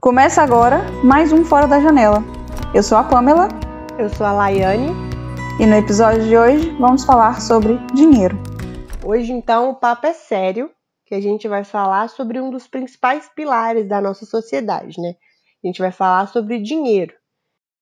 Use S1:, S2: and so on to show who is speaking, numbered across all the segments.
S1: Começa agora mais um Fora da Janela. Eu sou a Pamela.
S2: Eu sou a Laiane.
S1: E no episódio de hoje vamos falar sobre dinheiro.
S2: Hoje, então, o papo é sério, que a gente vai falar sobre um dos principais pilares da nossa sociedade, né? A gente vai falar sobre dinheiro.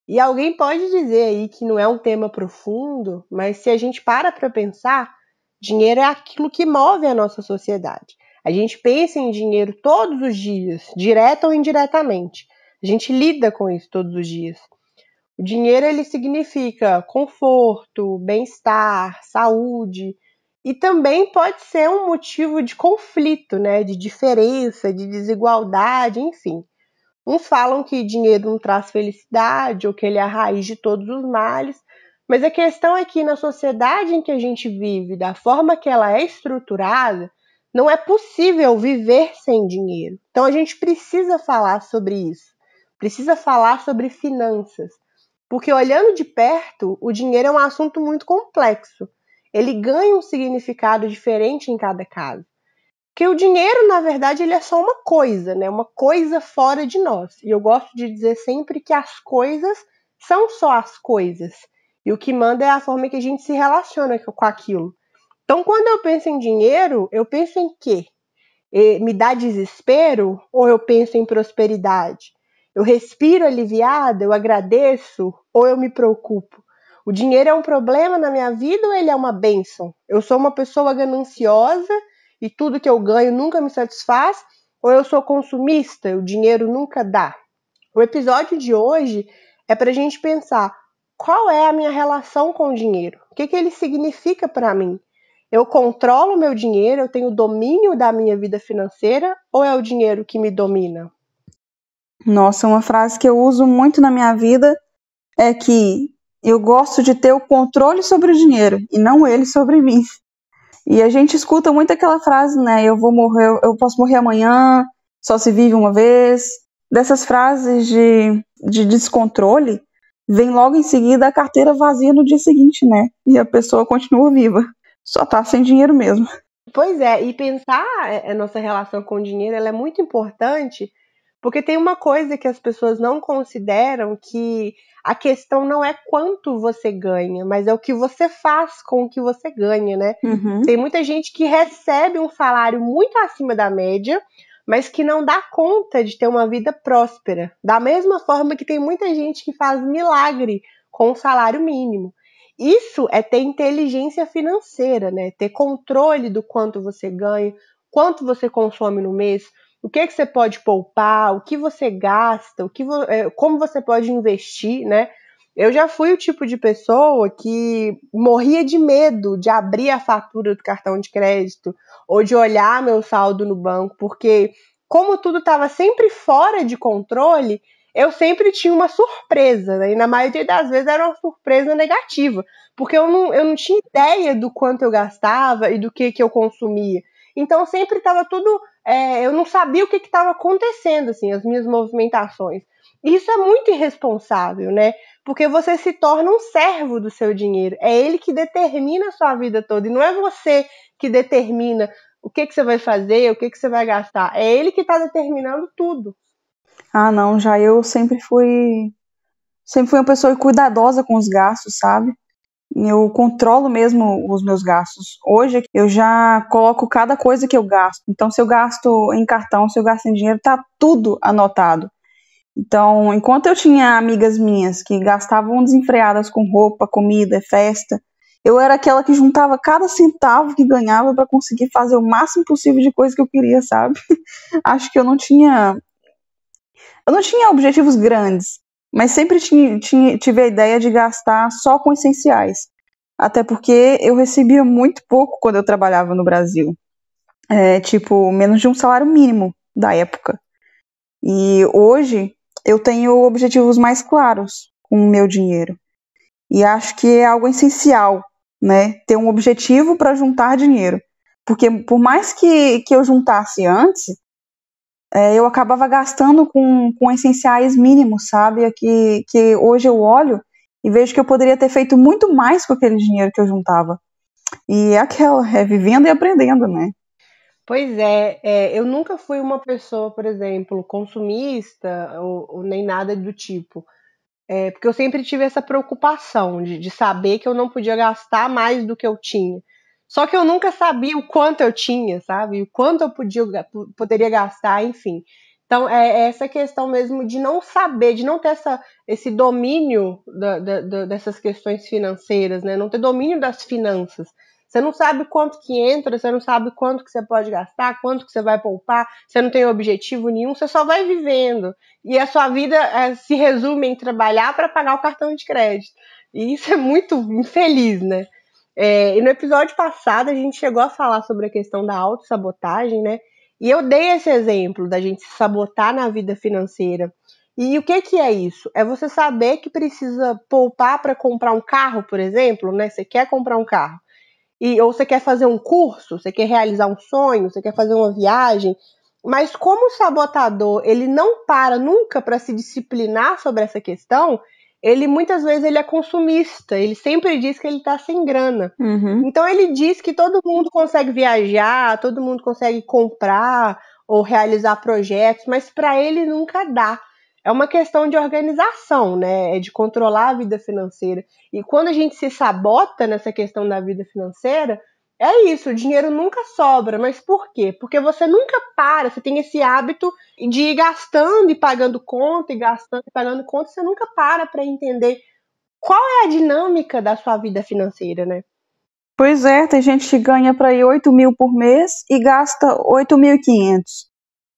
S2: E alguém pode dizer aí que não é um tema profundo, mas se a gente para para pensar, dinheiro é aquilo que move a nossa sociedade. A gente pensa em dinheiro todos os dias, direta ou indiretamente. A gente lida com isso todos os dias. O dinheiro ele significa conforto, bem-estar, saúde e também pode ser um motivo de conflito, né, de diferença, de desigualdade, enfim. Uns falam que dinheiro não traz felicidade ou que ele é a raiz de todos os males, mas a questão é que na sociedade em que a gente vive, da forma que ela é estruturada, não é possível viver sem dinheiro. Então a gente precisa falar sobre isso. Precisa falar sobre finanças. Porque olhando de perto, o dinheiro é um assunto muito complexo. Ele ganha um significado diferente em cada caso. Que o dinheiro, na verdade, ele é só uma coisa, né? Uma coisa fora de nós. E eu gosto de dizer sempre que as coisas são só as coisas. E o que manda é a forma que a gente se relaciona com aquilo. Então, quando eu penso em dinheiro, eu penso em quê? Me dá desespero ou eu penso em prosperidade? Eu respiro aliviada, eu agradeço ou eu me preocupo? O dinheiro é um problema na minha vida ou ele é uma bênção? Eu sou uma pessoa gananciosa e tudo que eu ganho nunca me satisfaz? Ou eu sou consumista o dinheiro nunca dá? O episódio de hoje é para a gente pensar qual é a minha relação com o dinheiro, o que, que ele significa para mim, eu controlo meu dinheiro, eu tenho domínio da minha vida financeira ou é o dinheiro que me domina?
S1: Nossa, uma frase que eu uso muito na minha vida é que eu gosto de ter o controle sobre o dinheiro e não ele sobre mim. E a gente escuta muito aquela frase, né? Eu vou morrer, eu posso morrer amanhã, só se vive uma vez. Dessas frases de, de descontrole, vem logo em seguida a carteira vazia no dia seguinte, né? E a pessoa continua viva só tá sem dinheiro mesmo.
S2: Pois é, e pensar a nossa relação com o dinheiro ela é muito importante, porque tem uma coisa que as pessoas não consideram que a questão não é quanto você ganha, mas é o que você faz com o que você ganha, né? Uhum. Tem muita gente que recebe um salário muito acima da média, mas que não dá conta de ter uma vida próspera. Da mesma forma que tem muita gente que faz milagre com o salário mínimo. Isso é ter inteligência financeira, né? Ter controle do quanto você ganha, quanto você consome no mês, o que, que você pode poupar, o que você gasta, o que é, como você pode investir, né? Eu já fui o tipo de pessoa que morria de medo de abrir a fatura do cartão de crédito ou de olhar meu saldo no banco, porque como tudo estava sempre fora de controle, eu sempre tinha uma surpresa, né? E na maioria das vezes era uma surpresa negativa, porque eu não, eu não tinha ideia do quanto eu gastava e do que, que eu consumia. Então sempre estava tudo. É, eu não sabia o que estava acontecendo, assim, as minhas movimentações. Isso é muito irresponsável, né? Porque você se torna um servo do seu dinheiro. É ele que determina a sua vida toda. E não é você que determina o que, que você vai fazer, o que, que você vai gastar. É ele que está determinando tudo.
S1: Ah, não, já eu sempre fui sempre fui uma pessoa cuidadosa com os gastos, sabe? Eu controlo mesmo os meus gastos. Hoje eu já coloco cada coisa que eu gasto. Então, se eu gasto em cartão, se eu gasto em dinheiro, tá tudo anotado. Então, enquanto eu tinha amigas minhas que gastavam desenfreadas com roupa, comida, festa, eu era aquela que juntava cada centavo que ganhava para conseguir fazer o máximo possível de coisa que eu queria, sabe? Acho que eu não tinha eu não tinha objetivos grandes, mas sempre tinha, tinha, tive a ideia de gastar só com essenciais. Até porque eu recebia muito pouco quando eu trabalhava no Brasil. É, tipo, menos de um salário mínimo da época. E hoje eu tenho objetivos mais claros com o meu dinheiro. E acho que é algo essencial, né? Ter um objetivo para juntar dinheiro. Porque por mais que, que eu juntasse antes, é, eu acabava gastando com, com essenciais mínimos, sabe? É que, que hoje eu olho e vejo que eu poderia ter feito muito mais com aquele dinheiro que eu juntava. E é aquela, é vivendo e aprendendo, né?
S2: Pois é, é, eu nunca fui uma pessoa, por exemplo, consumista ou, ou nem nada do tipo. É, porque eu sempre tive essa preocupação de, de saber que eu não podia gastar mais do que eu tinha. Só que eu nunca sabia o quanto eu tinha, sabe? O quanto eu podia, poderia gastar, enfim. Então, é, é essa questão mesmo de não saber, de não ter essa, esse domínio da, da, da, dessas questões financeiras, né? Não ter domínio das finanças. Você não sabe quanto que entra, você não sabe quanto que você pode gastar, quanto que você vai poupar, você não tem objetivo nenhum, você só vai vivendo. E a sua vida é, se resume em trabalhar para pagar o cartão de crédito. E isso é muito infeliz, né? É, e no episódio passado a gente chegou a falar sobre a questão da autossabotagem, né? E eu dei esse exemplo da gente se sabotar na vida financeira. E o que, que é isso? É você saber que precisa poupar para comprar um carro, por exemplo, né? Você quer comprar um carro. E, ou você quer fazer um curso, você quer realizar um sonho, você quer fazer uma viagem. Mas como o sabotador, ele não para nunca para se disciplinar sobre essa questão, ele muitas vezes ele é consumista, ele sempre diz que ele está sem grana.
S1: Uhum.
S2: Então ele diz que todo mundo consegue viajar, todo mundo consegue comprar ou realizar projetos, mas para ele nunca dá. É uma questão de organização, né? É de controlar a vida financeira. E quando a gente se sabota nessa questão da vida financeira, é isso, o dinheiro nunca sobra, mas por quê? Porque você nunca para, você tem esse hábito de ir gastando e pagando conta, e gastando e pagando conta, você nunca para para entender qual é a dinâmica da sua vida financeira, né?
S1: Pois é, tem gente que ganha para ir 8 mil por mês e gasta 8.500.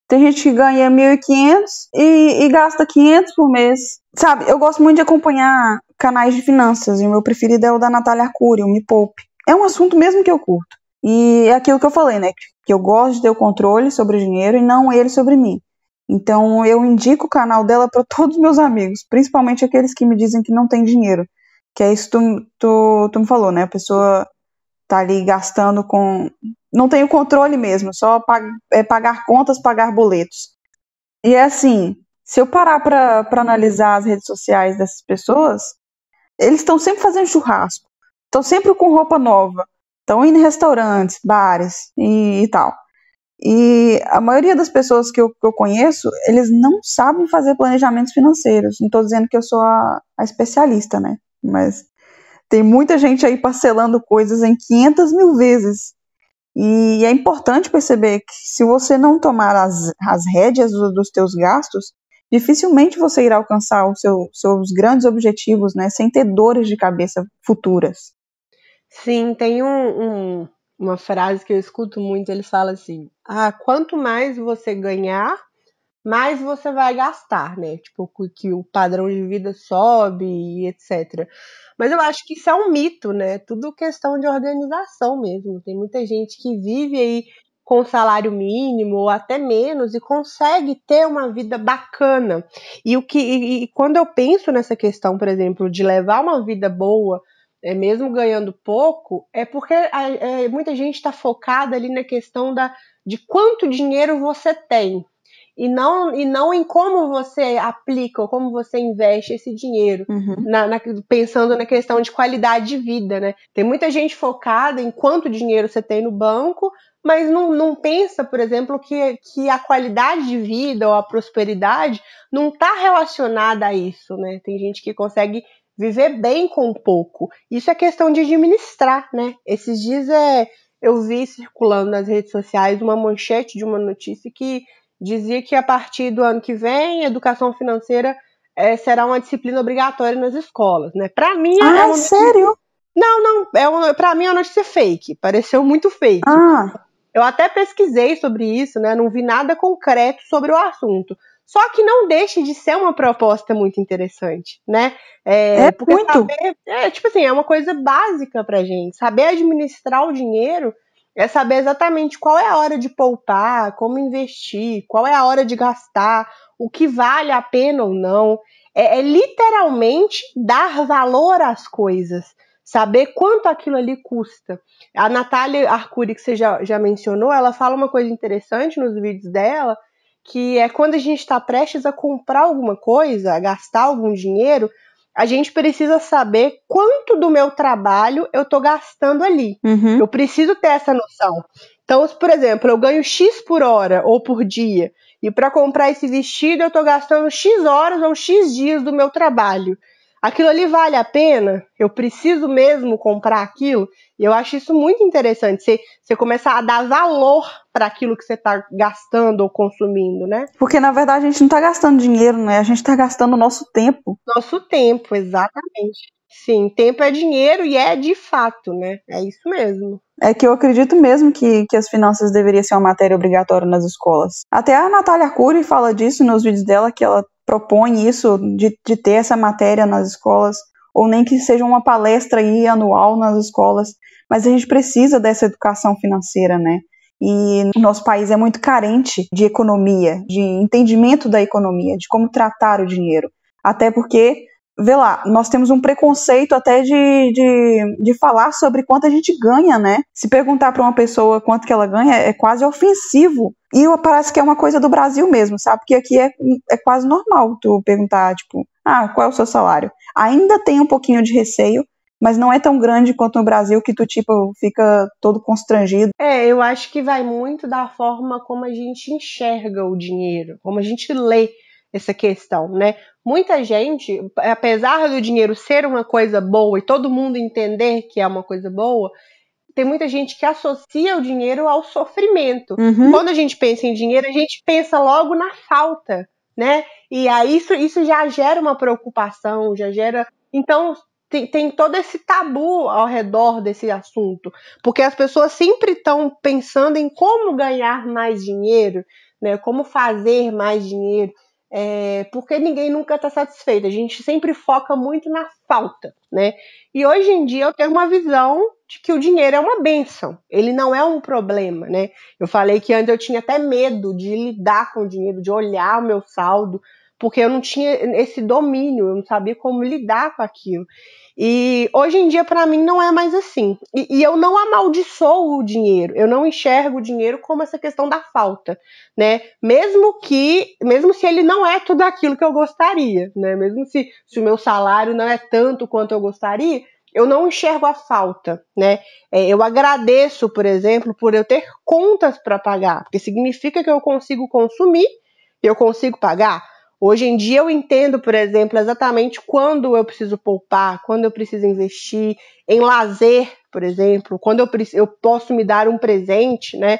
S1: Tem gente que ganha 1.500 e, e gasta 500 por mês. Sabe, eu gosto muito de acompanhar canais de finanças e o meu preferido é o da Natália Arcuri, o Me Poupe é um assunto mesmo que eu curto. E é aquilo que eu falei, né? Que eu gosto de ter o controle sobre o dinheiro e não ele sobre mim. Então eu indico o canal dela para todos os meus amigos, principalmente aqueles que me dizem que não tem dinheiro. Que é isso que tu, tu, tu me falou, né? A pessoa tá ali gastando com. Não tem o controle mesmo, só pag... é pagar contas, pagar boletos. E é assim, se eu parar para analisar as redes sociais dessas pessoas, eles estão sempre fazendo churrasco. Estão sempre com roupa nova. Estão indo em restaurantes, bares e, e, tal. E a maioria das pessoas que eu, que eu, conheço, eles não sabem fazer planejamentos financeiros. Não estou dizendo que eu sou a, a, especialista, né? Mas tem muita gente aí parcelando coisas em 500 mil vezes. E é importante perceber que se você não tomar as, as rédeas dos, teus gastos, dificilmente você irá alcançar os seu, seus grandes objetivos, né? Sem ter dores de cabeça futuras.
S2: Sim, tem um, um, uma frase que eu escuto muito, ele fala assim: ah, quanto mais você ganhar, mais você vai gastar, né? Tipo, que o padrão de vida sobe e etc. Mas eu acho que isso é um mito, né? Tudo questão de organização mesmo. Tem muita gente que vive aí com salário mínimo ou até menos e consegue ter uma vida bacana. E o que e, e quando eu penso nessa questão, por exemplo, de levar uma vida boa, é, mesmo ganhando pouco, é porque é, muita gente está focada ali na questão da, de quanto dinheiro você tem. E não, e não em como você aplica ou como você investe esse dinheiro,
S1: uhum.
S2: na, na, pensando na questão de qualidade de vida, né? Tem muita gente focada em quanto dinheiro você tem no banco, mas não, não pensa, por exemplo, que, que a qualidade de vida ou a prosperidade não está relacionada a isso, né? Tem gente que consegue viver bem com pouco. Isso é questão de administrar, né? Esses dias é, eu vi circulando nas redes sociais uma manchete de uma notícia que dizia que a partir do ano que vem, educação financeira é, será uma disciplina obrigatória nas escolas, né? Para mim
S1: é ah,
S2: é uma
S1: sério?
S2: Não, não, é uma, para mim é uma notícia fake. Pareceu muito fake.
S1: Ah.
S2: Eu até pesquisei sobre isso, né? Não vi nada concreto sobre o assunto. Só que não deixa de ser uma proposta muito interessante, né?
S1: É, é porque muito.
S2: Saber, é, tipo assim, é uma coisa básica pra gente. Saber administrar o dinheiro é saber exatamente qual é a hora de poupar, como investir, qual é a hora de gastar, o que vale a pena ou não. É, é literalmente dar valor às coisas saber quanto aquilo ali custa. A Natália Arcuri, que você já, já mencionou, ela fala uma coisa interessante nos vídeos dela, que é quando a gente está prestes a comprar alguma coisa, a gastar algum dinheiro, a gente precisa saber quanto do meu trabalho eu estou gastando ali.
S1: Uhum.
S2: Eu preciso ter essa noção. Então, se, por exemplo, eu ganho X por hora ou por dia, e para comprar esse vestido eu estou gastando X horas ou X dias do meu trabalho. Aquilo ali vale a pena? Eu preciso mesmo comprar aquilo? E eu acho isso muito interessante. Você, você começar a dar valor para aquilo que você está gastando ou consumindo, né?
S1: Porque na verdade a gente não está gastando dinheiro, né? A gente está gastando o nosso tempo.
S2: Nosso tempo, exatamente. Sim, tempo é dinheiro e é de fato, né? É isso mesmo.
S1: É que eu acredito mesmo que, que as finanças deveriam ser uma matéria obrigatória nas escolas. Até a Natália Arcuri fala disso nos vídeos dela, que ela propõe isso, de, de ter essa matéria nas escolas, ou nem que seja uma palestra aí anual nas escolas. Mas a gente precisa dessa educação financeira, né? E o nosso país é muito carente de economia, de entendimento da economia, de como tratar o dinheiro. Até porque vê lá, nós temos um preconceito até de, de, de falar sobre quanto a gente ganha, né? Se perguntar para uma pessoa quanto que ela ganha é quase ofensivo. E parece que é uma coisa do Brasil mesmo, sabe? Porque aqui é, é quase normal tu perguntar, tipo, ah, qual é o seu salário? Ainda tem um pouquinho de receio, mas não é tão grande quanto no Brasil que tu, tipo, fica todo constrangido.
S2: É, eu acho que vai muito da forma como a gente enxerga o dinheiro, como a gente lê essa questão, né? Muita gente, apesar do dinheiro ser uma coisa boa e todo mundo entender que é uma coisa boa, tem muita gente que associa o dinheiro ao sofrimento. Uhum. Quando a gente pensa em dinheiro, a gente pensa logo na falta, né? E aí isso, isso já gera uma preocupação, já gera. Então, tem, tem, todo esse tabu ao redor desse assunto, porque as pessoas sempre estão pensando em como ganhar mais dinheiro, né? Como fazer mais dinheiro é, porque ninguém nunca está satisfeito. A gente sempre foca muito na falta, né? E hoje em dia eu tenho uma visão de que o dinheiro é uma benção, ele não é um problema, né? Eu falei que antes eu tinha até medo de lidar com o dinheiro, de olhar o meu saldo, porque eu não tinha esse domínio, eu não sabia como lidar com aquilo. E hoje em dia, para mim, não é mais assim. E, e, eu não amaldiçoo o dinheiro, eu não enxergo o dinheiro como essa questão da falta, né? Mesmo que, mesmo se ele não é tudo aquilo que eu gostaria, né? Mesmo se, se o meu salário não é tanto quanto eu gostaria, eu não enxergo a falta, né? É, eu agradeço, por exemplo, por eu ter contas para pagar, porque significa que eu consigo consumir, eu consigo pagar. Hoje em dia eu entendo, por exemplo, exatamente quando eu preciso poupar, quando eu preciso investir em lazer, por exemplo, quando eu, eu posso me dar um presente, né?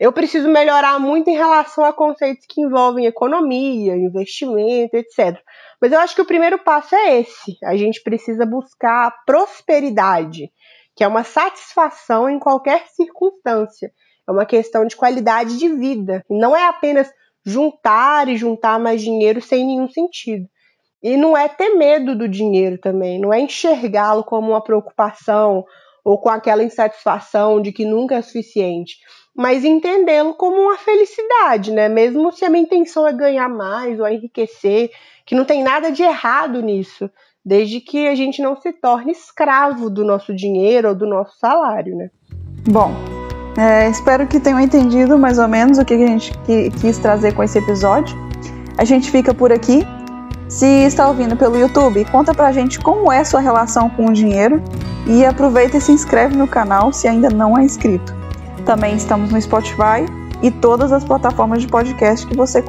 S2: Eu preciso melhorar muito em relação a conceitos que envolvem economia, investimento, etc. Mas eu acho que o primeiro passo é esse. A gente precisa buscar prosperidade, que é uma satisfação em qualquer circunstância. É uma questão de qualidade de vida. Não é apenas juntar e juntar mais dinheiro sem nenhum sentido. E não é ter medo do dinheiro também, não é enxergá-lo como uma preocupação ou com aquela insatisfação de que nunca é suficiente, mas entendê-lo como uma felicidade, né? Mesmo se a minha intenção é ganhar mais ou enriquecer, que não tem nada de errado nisso, desde que a gente não se torne escravo do nosso dinheiro ou do nosso salário, né?
S1: Bom, é, espero que tenham entendido mais ou menos o que a gente quis trazer com esse episódio. A gente fica por aqui. Se está ouvindo pelo YouTube, conta pra gente como é sua relação com o dinheiro e aproveita e se inscreve no canal se ainda não é inscrito. Também estamos no Spotify e todas as plataformas de podcast que você